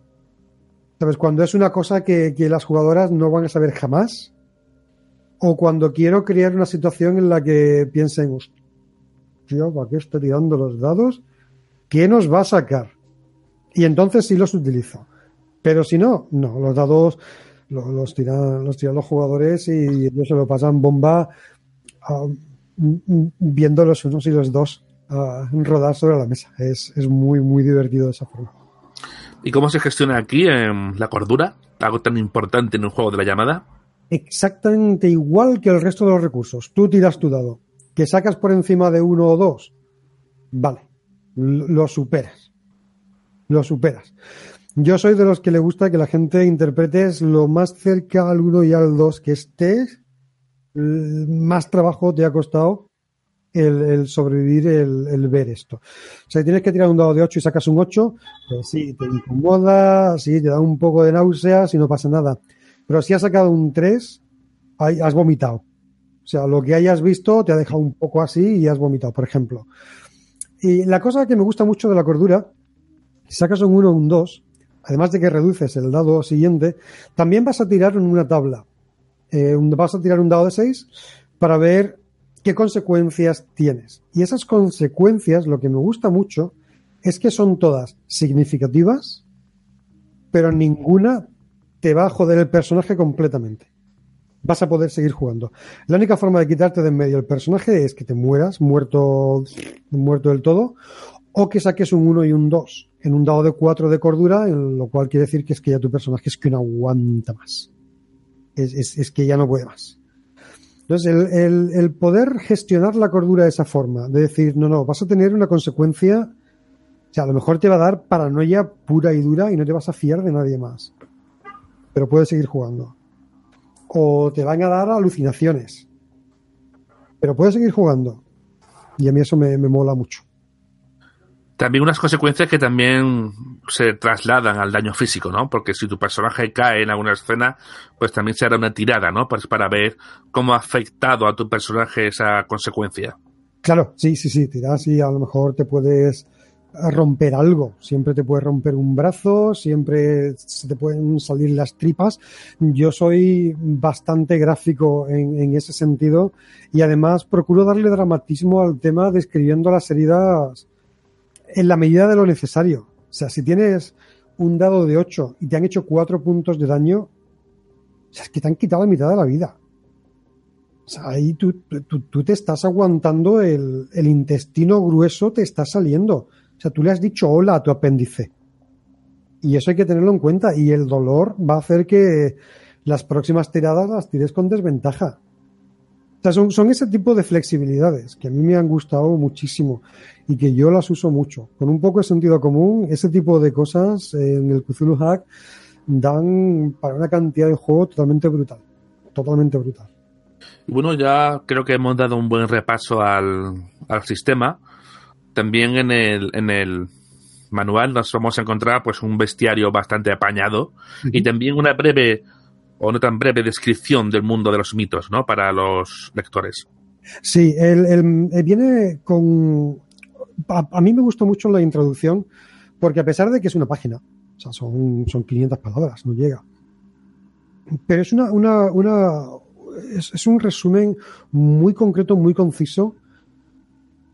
Cuando es una cosa que, las jugadoras no van a saber jamás. O cuando quiero crear una situación en la que piensen, hostia, ¿para qué está tirando los dados? ¿Qué nos va a sacar? Y entonces sí los utilizo. Pero si no, no, los dados los, tiran, los tiran los jugadores y ellos se lo pasan bomba uh, viendo los unos y los dos uh, rodar sobre la mesa. Es, es muy, muy divertido de esa forma. ¿Y cómo se gestiona aquí en la cordura? Algo tan importante en un juego de la llamada. Exactamente igual que el resto de los recursos. Tú tiras tu dado. Que sacas por encima de uno o dos. Vale. Lo superas. Lo superas. Yo soy de los que le gusta que la gente interprete lo más cerca al uno y al dos que estés. Más trabajo te ha costado el, el sobrevivir, el, el, ver esto. O sea, tienes que tirar un dado de 8 y sacas un 8, pues sí, te incomoda, sí, te da un poco de náuseas y no pasa nada. Pero si has sacado un 3, has vomitado. O sea, lo que hayas visto te ha dejado un poco así y has vomitado, por ejemplo. Y la cosa que me gusta mucho de la cordura, si sacas un 1 o un 2, además de que reduces el dado siguiente, también vas a tirar en una tabla. Eh, vas a tirar un dado de 6 para ver qué consecuencias tienes. Y esas consecuencias, lo que me gusta mucho, es que son todas significativas, pero ninguna te va a joder el personaje completamente. Vas a poder seguir jugando. La única forma de quitarte de en medio el personaje es que te mueras, muerto, muerto del todo, o que saques un 1 y un 2 en un dado de 4 de cordura, lo cual quiere decir que es que ya tu personaje es que no aguanta más. Es, es, es que ya no puede más. Entonces, el, el, el, poder gestionar la cordura de esa forma, de decir, no, no, vas a tener una consecuencia, o sea, a lo mejor te va a dar paranoia pura y dura y no te vas a fiar de nadie más. Pero puedes seguir jugando. O te van a dar alucinaciones. Pero puedes seguir jugando. Y a mí eso me, me mola mucho también unas consecuencias que también se trasladan al daño físico, ¿no? Porque si tu personaje cae en alguna escena, pues también se hará una tirada, ¿no? Pues para ver cómo ha afectado a tu personaje esa consecuencia. Claro, sí, sí, sí, tiras y a lo mejor te puedes romper algo. Siempre te puede romper un brazo, siempre se te pueden salir las tripas. Yo soy bastante gráfico en, en ese sentido y además procuro darle dramatismo al tema describiendo las heridas en la medida de lo necesario. O sea, si tienes un dado de 8 y te han hecho 4 puntos de daño, o sea, es que te han quitado la mitad de la vida. O sea, ahí tú, tú, tú te estás aguantando el, el, intestino grueso, te está saliendo. O sea, tú le has dicho hola a tu apéndice. Y eso hay que tenerlo en cuenta. Y el dolor va a hacer que las próximas tiradas las tires con desventaja. Sea, son, son ese tipo de flexibilidades que a mí me han gustado muchísimo y que yo las uso mucho. Con un poco de sentido común, ese tipo de cosas en el Cthulhu Hack dan para una cantidad de juego totalmente brutal. Totalmente brutal. Bueno, ya creo que hemos dado un buen repaso al, al sistema. También en el, en el manual nos vamos a encontrar pues un bestiario bastante apañado y también una breve o no tan breve descripción del mundo de los mitos, ¿no? Para los lectores. Sí, el, el- eh, viene con... A, a mí me gustó mucho la introducción porque a pesar de que es una página, o sea, son, son 500 palabras, no llega. Pero es una, una, una es, es un resumen muy concreto, muy conciso,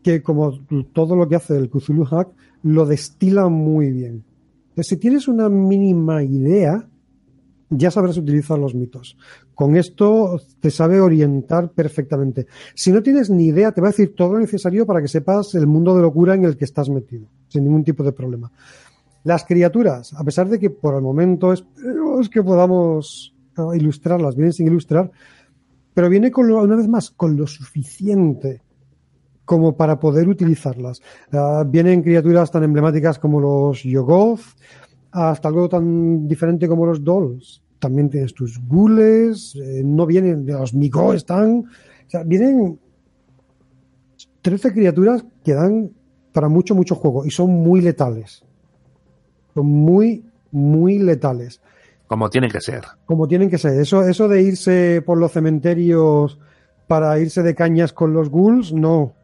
que como todo lo que hace el Cthulhu Hack, lo destila muy bien. Entonces, si tienes una mínima idea, ya sabrás utilizar los mitos. Con esto te sabe orientar perfectamente. Si no tienes ni idea, te va a decir todo lo necesario para que sepas el mundo de locura en el que estás metido, sin ningún tipo de problema. Las criaturas, a pesar de que por el momento esperemos que podamos ah, ilustrarlas, vienen sin ilustrar, pero viene con lo, una vez más con lo suficiente como para poder utilizarlas. Ah, vienen criaturas tan emblemáticas como los Yogoth, hasta algo tan diferente como los Dolls. También tienes tus gules, eh, no vienen de los Migo, están. O sea, vienen 13 criaturas que dan para mucho, mucho juego y son muy letales. Son muy, muy letales Como tiene que ser. como tienen que ser. Eso, eso de irse por los cementerios para irse de cañas con los ghouls, no.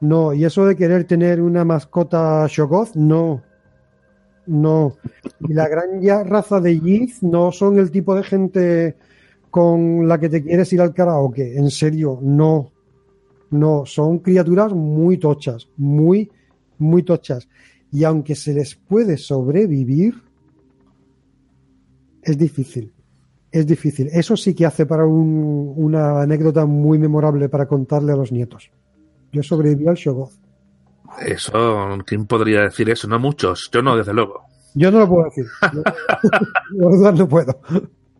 No. Y eso de querer tener una mascota Shogoth, no. No. Y la gran raza de Yith no son el tipo de gente con la que te quieres ir al karaoke. En serio, no. No. Son criaturas muy tochas. Muy, muy tochas. Y aunque se les puede sobrevivir, es difícil. Es difícil. Eso sí que hace para un- una anécdota muy memorable para contarle a los nietos. Yo sobreviví al Shogoth. Eso, ¿quién podría decir eso? No muchos. Yo no, desde luego. Yo no lo puedo decir. Yo, no puedo.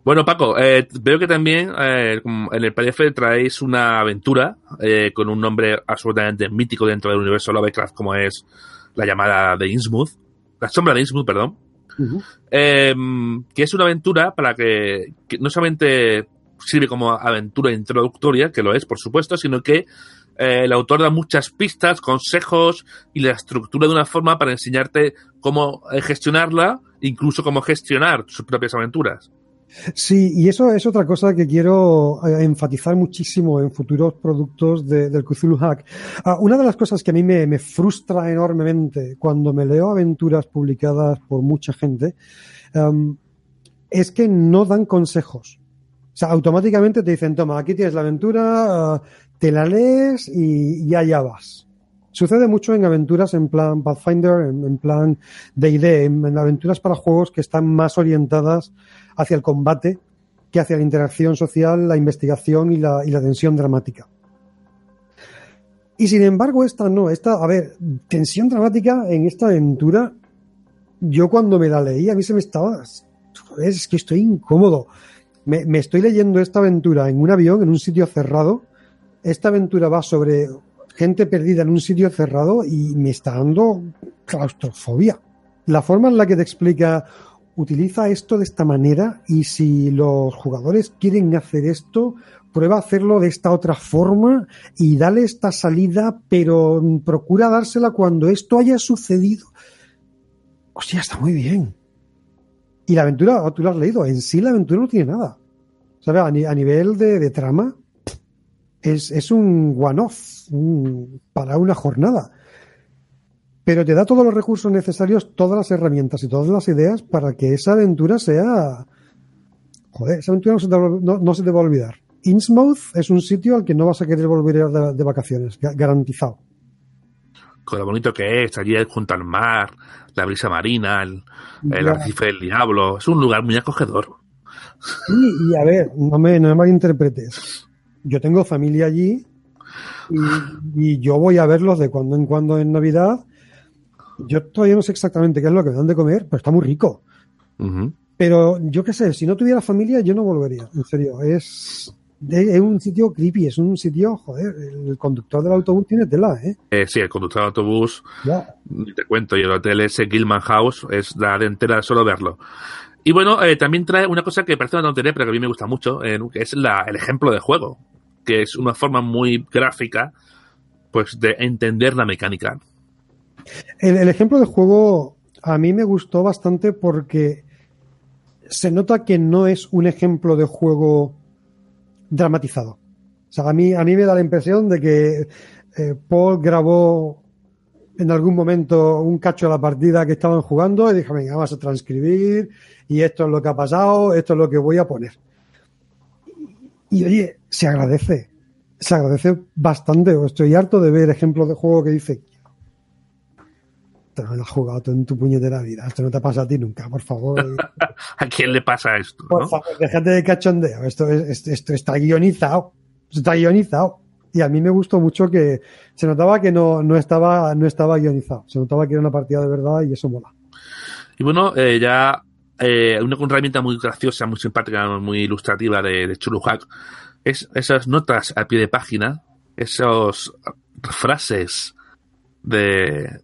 Bueno, Paco, eh, veo que también eh, en el PDF traéis una aventura eh, con un nombre absolutamente mítico dentro del universo Lovecraft, como es la llamada de Innsmouth, la sombra de Innsmouth, perdón, eh, que es una aventura para que, que no solamente sirve como aventura introductoria, que lo es, por supuesto, sino que eh, el autor da muchas pistas, consejos y la estructura de una forma para enseñarte cómo eh, gestionarla, incluso cómo gestionar sus propias aventuras. Sí, y eso es otra cosa que quiero eh, enfatizar muchísimo en futuros productos de- del Cthulhu Hack. Ah, una de las cosas que a mí me, me frustra enormemente cuando me leo aventuras publicadas por mucha gente em, es que no dan consejos. O sea, automáticamente te dicen, toma, aquí tienes la aventura, ah, te la lees y, y allá vas. Sucede mucho en aventuras en plan Pathfinder, en, plan D&D, en, en aventuras para juegos que están más orientadas hacia el combate que hacia la interacción social, la investigación y la, y la tensión dramática. Y sin embargo, esta no, esta, a ver, tensión dramática en esta aventura, yo cuando me la leí, a mí se me estaba, es que estoy incómodo. Me estoy leyendo esta aventura en un avión, en un sitio cerrado. Esta aventura va sobre gente perdida en un sitio cerrado y me está dando claustrofobia. La forma en la que te explica, utiliza esto de esta manera y si los jugadores quieren hacer esto, prueba a hacerlo de esta otra forma y dale esta salida, pero procura dársela cuando esto haya sucedido. Hostia, está muy bien. Y la aventura, tú lo has leído, en sí la aventura no tiene nada. ¿Sabes? A, ni- a nivel de trama, es, es un one-off un- para una jornada. Pero te da todos los recursos necesarios, todas las herramientas y todas las ideas para que esa aventura sea. Joder, esa aventura no se te, va- no- no se te va a olvidar. Innsmouth es un sitio al que no vas a querer volver de, de vacaciones, ga- garantizado. con lo bonito que es, allí junto al mar, la brisa marina, el, el arrecife del diablo. Es un lugar muy acogedor. Y, y a ver, no me, no me malinterpretes. Yo tengo familia allí y, y yo voy a verlos de cuando en cuando en Navidad. Yo todavía no sé exactamente qué es lo que me dan de comer, pero está muy rico. Pero yo qué sé, si no tuviera familia, yo no volvería. En serio, es. es un sitio creepy, es un sitio, joder, el conductor del autobús tiene tela, ¿eh? eh sí, el conductor del autobús, ya. te cuento, y el hotel ese Gilman House es la de entera solo verlo. Y bueno, eh, también trae una cosa que parece una tontería, pero que a mí me gusta mucho, eh, que es la, el ejemplo de juego, que es una forma muy gráfica, pues, de entender la mecánica. El, ejemplo de juego a mí me gustó bastante porque se nota que no es un ejemplo de juego dramatizado. O sea, a mí, a mí me da la impresión de que eh, Paul grabó en algún momento un cacho de la partida que estaban jugando y dijo, venga, vamos a transcribir y esto es lo que ha pasado, esto es lo que voy a poner. Y oye, se agradece, se agradece bastante. Estoy harto de ver ejemplos de juego que dice, esto no lo has jugado tú en tu puñetera vida. Esto no te pasa a ti nunca, por favor. ¿A quién le pasa esto? Por favor, déjate de cachondeo. Esto, esto, está guionizado. está guionizado. Y a mí me gustó mucho que se notaba que no, no, estaba, no estaba guionizado. Se notaba que era una partida de verdad y eso mola. Y bueno, eh, ya eh, una, herramienta muy graciosa, muy simpática, muy ilustrativa de, de Churuhack es esas notas a pie de página, esas frases de,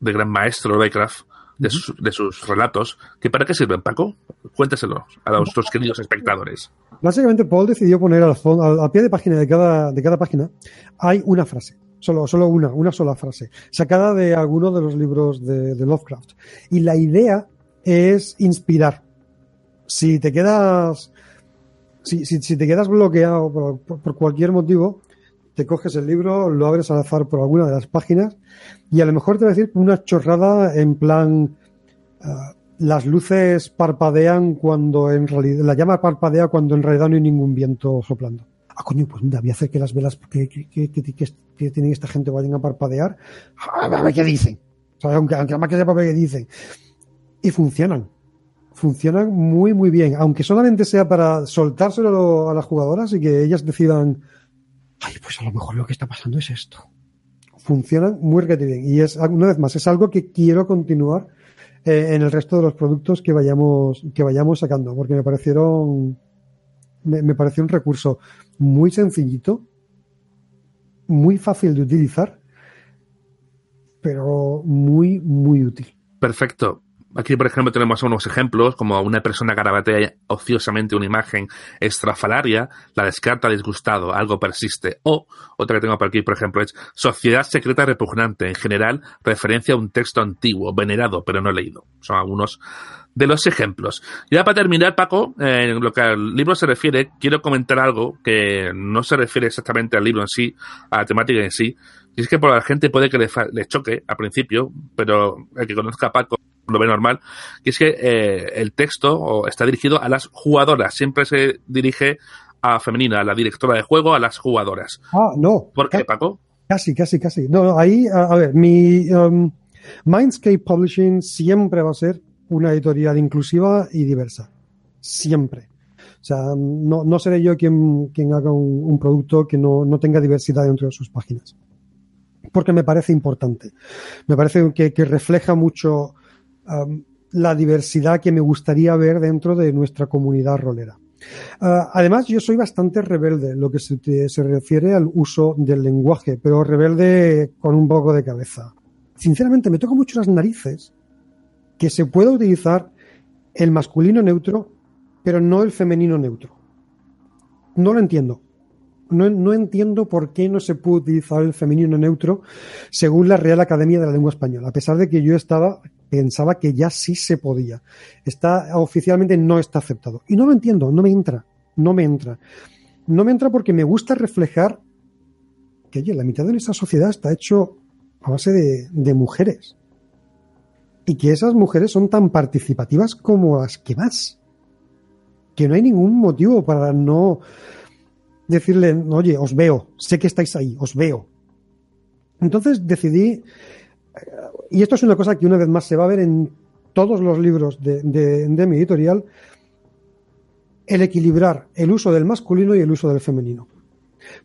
de gran maestro Lovecraft, de, de sus relatos, que ¿para qué sirven, Paco? Cuéntaselo a nuestros queridos espectadores. Básicamente, Paul decidió poner al, al, pie de página de cada, de cada página hay una frase. Solo, solo una, una sola frase, sacada de alguno de los libros de, de Lovecraft. Y la idea es inspirar. Si te quedas, si, si, te quedas bloqueado por, por, cualquier motivo, te coges el libro, lo abres al azar por alguna de las páginas y a lo mejor te va a decir una chorrada en plan uh, las luces parpadean cuando en realidad la llama parpadea cuando en realidad no hay ningún viento soplando. Ah, coño, pues mira, voy a hacer que las velas que, que, tiene esta gente vayan a parpadear. A ver qué dicen. Aunque, aunque más que sepa qué dicen. Y funcionan. Funcionan muy, muy bien. Aunque solamente sea para soltárselo a las jugadoras y que ellas decidan ay, pues a lo mejor lo que está pasando es esto. Funcionan muy bien. Y es, una vez más, es algo que quiero continuar eh, en el resto de los productos que vayamos, que vayamos sacando, porque me parecieron, me, me pareció un recurso muy sencillito, muy fácil de utilizar, pero muy, muy útil. Perfecto. Aquí, por ejemplo, tenemos unos ejemplos, como una persona garabatea ociosamente una imagen estrafalaria, la descarta disgustado, algo persiste. O, otra que tengo por aquí, por ejemplo, es sociedad secreta repugnante, en general, referencia a un texto antiguo, venerado, pero no leído. Son algunos de los ejemplos. Ya para terminar, Paco, eh, en lo que al libro se refiere, quiero comentar algo que no se refiere exactamente al libro en sí, a la temática en sí, y es que por la gente puede que le, le choque al principio, pero el que conozca a Paco lo ve normal, y es que eh, el texto está dirigido a las jugadoras, siempre se dirige a femenina, a la directora de juego, a las jugadoras. Ah, no. ¿Por qué, Paco? Casi, casi, casi. No, no ahí, a, a, ver, mi um, Mindscape Publishing siempre va a ser una editorial inclusiva y diversa. Siempre. O sea, no, no seré yo quien, quien haga un, un producto que no, no tenga diversidad dentro de sus páginas porque me parece importante. Me parece que, que refleja mucho la diversidad que me gustaría ver dentro de nuestra comunidad rolera. Uh, además, yo soy bastante rebelde lo que se, refiere al uso del lenguaje, pero rebelde con un poco de cabeza. Sinceramente, me toca mucho las narices que se pueda utilizar el masculino neutro, pero no el femenino neutro. No lo entiendo no, no, entiendo por qué no se puede utilizar el femenino neutro según la Real Academia de la Lengua Española, a pesar de que yo estaba pensaba que ya sí se podía. Está oficialmente no está aceptado. Y no lo entiendo, no me entra, no me entra. No me entra porque me gusta reflejar que oye, la mitad de nuestra sociedad está hecho a base de, de mujeres. Y que esas mujeres son tan participativas como las que más. Que no hay ningún motivo para no decirle, oye, os veo, sé que estáis ahí, os veo. Entonces decidí, y esto es una cosa que una vez más se va a ver en todos los libros de, mi editorial, el equilibrar el uso del masculino y el uso del femenino.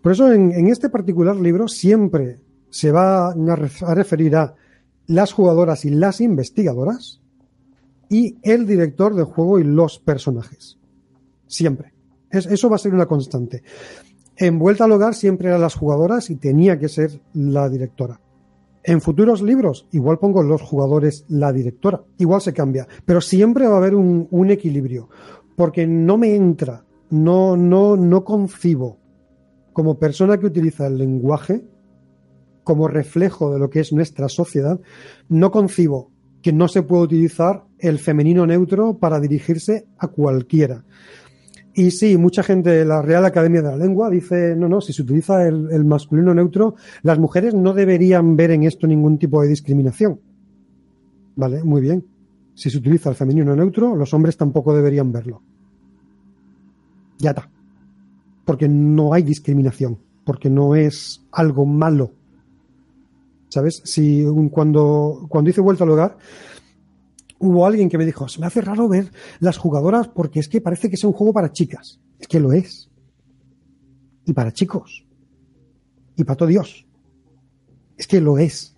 Por eso en, en este particular libro siempre se va a referir a las jugadoras y las investigadoras y el director del juego y los personajes. Siempre. eso va a ser una constante. En Vuelta al Hogar siempre eran las jugadoras y tenía que ser la directora. En futuros libros, igual pongo los jugadores la directora, igual se cambia, pero siempre va a haber un, equilibrio, porque no me entra, no, no, no concibo como persona que utiliza el lenguaje como reflejo de lo que es nuestra sociedad, no concibo que no se pueda utilizar el femenino neutro para dirigirse a cualquiera. Y sí, mucha gente de la Real Academia de la Lengua dice, no, no, si se utiliza el, masculino neutro, las mujeres no deberían ver en esto ningún tipo de discriminación. Vale, muy bien. Si se utiliza el femenino neutro, los hombres tampoco deberían verlo. Ya está. Porque no hay discriminación, porque no es algo malo. ¿Sabes? Si cuando, cuando hice vuelta al hogar, hubo alguien que me dijo, se me hace raro ver las jugadoras porque es que parece que es un juego para chicas. Es que lo es. Y para chicos. Y para todo Dios. Es que lo es.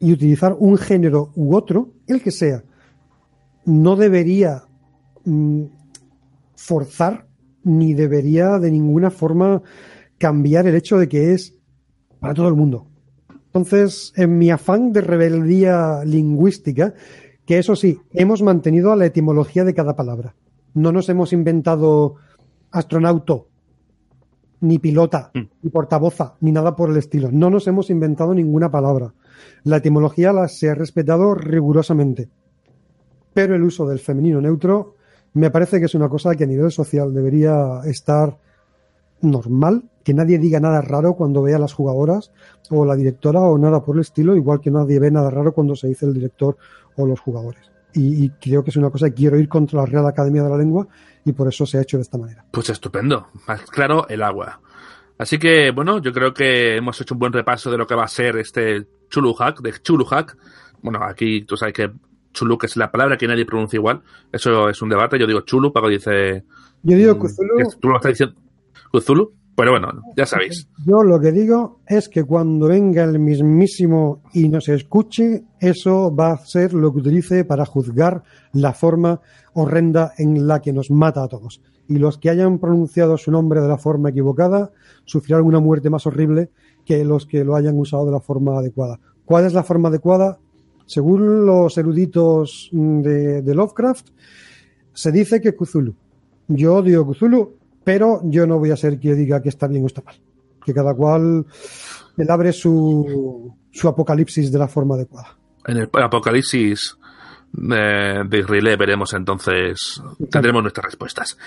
Y utilizar un género u otro, el que sea, no debería mm, forzar ni debería de ninguna forma cambiar el hecho de que es para todo el mundo. Entonces, en mi afán de rebeldía lingüística, que eso sí, hemos mantenido a la etimología de cada palabra. No nos hemos inventado astronauto, ni pilota, mm. ni portavoza, ni nada por el estilo. No nos hemos inventado ninguna palabra. La etimología la se ha respetado rigurosamente. Pero el uso del femenino neutro me parece que es una cosa que a nivel social debería estar normal, que nadie diga nada raro cuando vea a las jugadoras o la directora o nada por el estilo, igual que nadie ve nada raro cuando se dice el director o los jugadores. Y, creo que es una cosa que quiero ir contra la Real Academia de la Lengua y por eso se ha hecho de esta manera. Pues estupendo, más claro el agua. Así que, bueno, yo creo que hemos hecho un buen repaso de lo que va a ser este Chuluhack, de Chuluhack. Bueno, aquí tú sabes que Chulu, que es la palabra que nadie pronuncia igual. Eso es un debate. Yo digo Chulu, Paco dice. Yo digo Cthulhu. Tú lo estás diciendo. Cthulhu. Pero bueno, ya sabéis. Yo lo que digo es que cuando venga el mismísimo y nos escuche, eso va a ser lo que utilice para juzgar la forma horrenda en la que nos mata a todos. Y los que hayan pronunciado su nombre de la forma equivocada sufrirán una muerte más horrible que los que lo hayan usado de la forma adecuada. ¿Cuál es la forma adecuada? Según los eruditos de, de Lovecraft, se dice que Cthulhu. Yo odio Cthulhu pero yo no voy a ser quien diga que está bien o está mal. Que cada cual abre su, su apocalipsis de la forma adecuada. En el apocalipsis de, de veremos entonces, tendremos nuestras respuestas.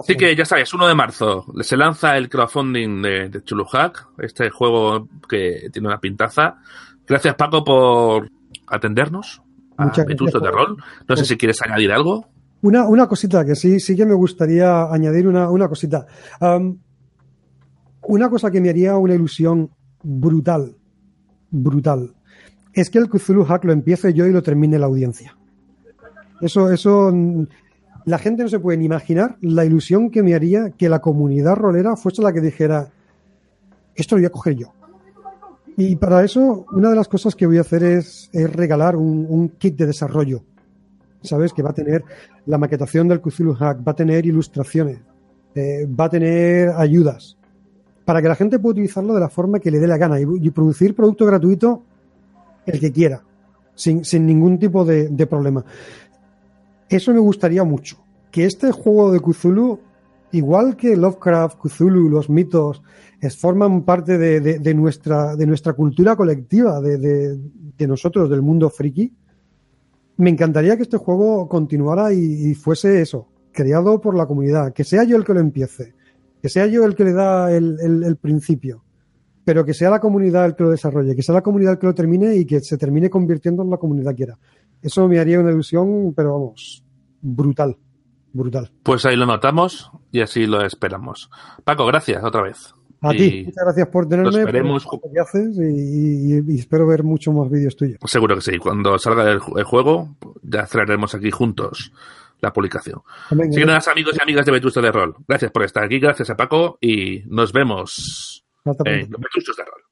Así que ya sabes, 1 de marzo se lanza el crowdfunding de, de Chuluhack, este juego que tiene una pintaza. Gracias Paco por atendernos a Muchas de rol. No sé si quieres añadir algo. Una, una cosita que sí, sí que me gustaría añadir una, una cosita. una cosa que me haría una ilusión brutal, brutal, es que el Cthulhu Hack lo empiece yo y lo termine la audiencia. Eso, eso, la gente no se puede ni imaginar la ilusión que me haría que la comunidad rolera fuese la que dijera, esto lo voy a coger yo. Y para eso, una de las cosas que voy a hacer es, regalar un, un, kit de desarrollo ¿sabes? Que va a tener la maquetación del Cthulhu Hack, va a tener ilustraciones, eh, va a tener ayudas, para que la gente pueda utilizarlo de la forma que le dé la gana y, producir producto gratuito el que quiera, sin, ningún tipo de, problema. Eso me gustaría mucho, que este juego de Cthulhu, igual que Lovecraft, Cthulhu, los mitos, forman parte de, nuestra, de nuestra cultura colectiva, de, nosotros, del mundo friki, me encantaría que este juego continuara y, fuese eso, creado por la comunidad, que sea yo el que lo empiece, que sea yo el que le da el, principio, pero que sea la comunidad el que lo desarrolle, que sea la comunidad el que lo termine y que se termine convirtiendo en la comunidad quiera. Eso me haría una ilusión, pero vamos, brutal, brutal. Pues ahí lo notamos y así lo esperamos. Paco, gracias otra vez. A ti, muchas gracias por tenerme, esperemos... por lo que haces y, espero ver muchos más vídeos tuyos. Seguro que sí, cuando salga el, juego ya traeremos aquí juntos la publicación. Así que nada, amigos y amigas de Vetusto de Rol, gracias por estar aquí, gracias a Paco y nos vemos en Vetustos de Rol.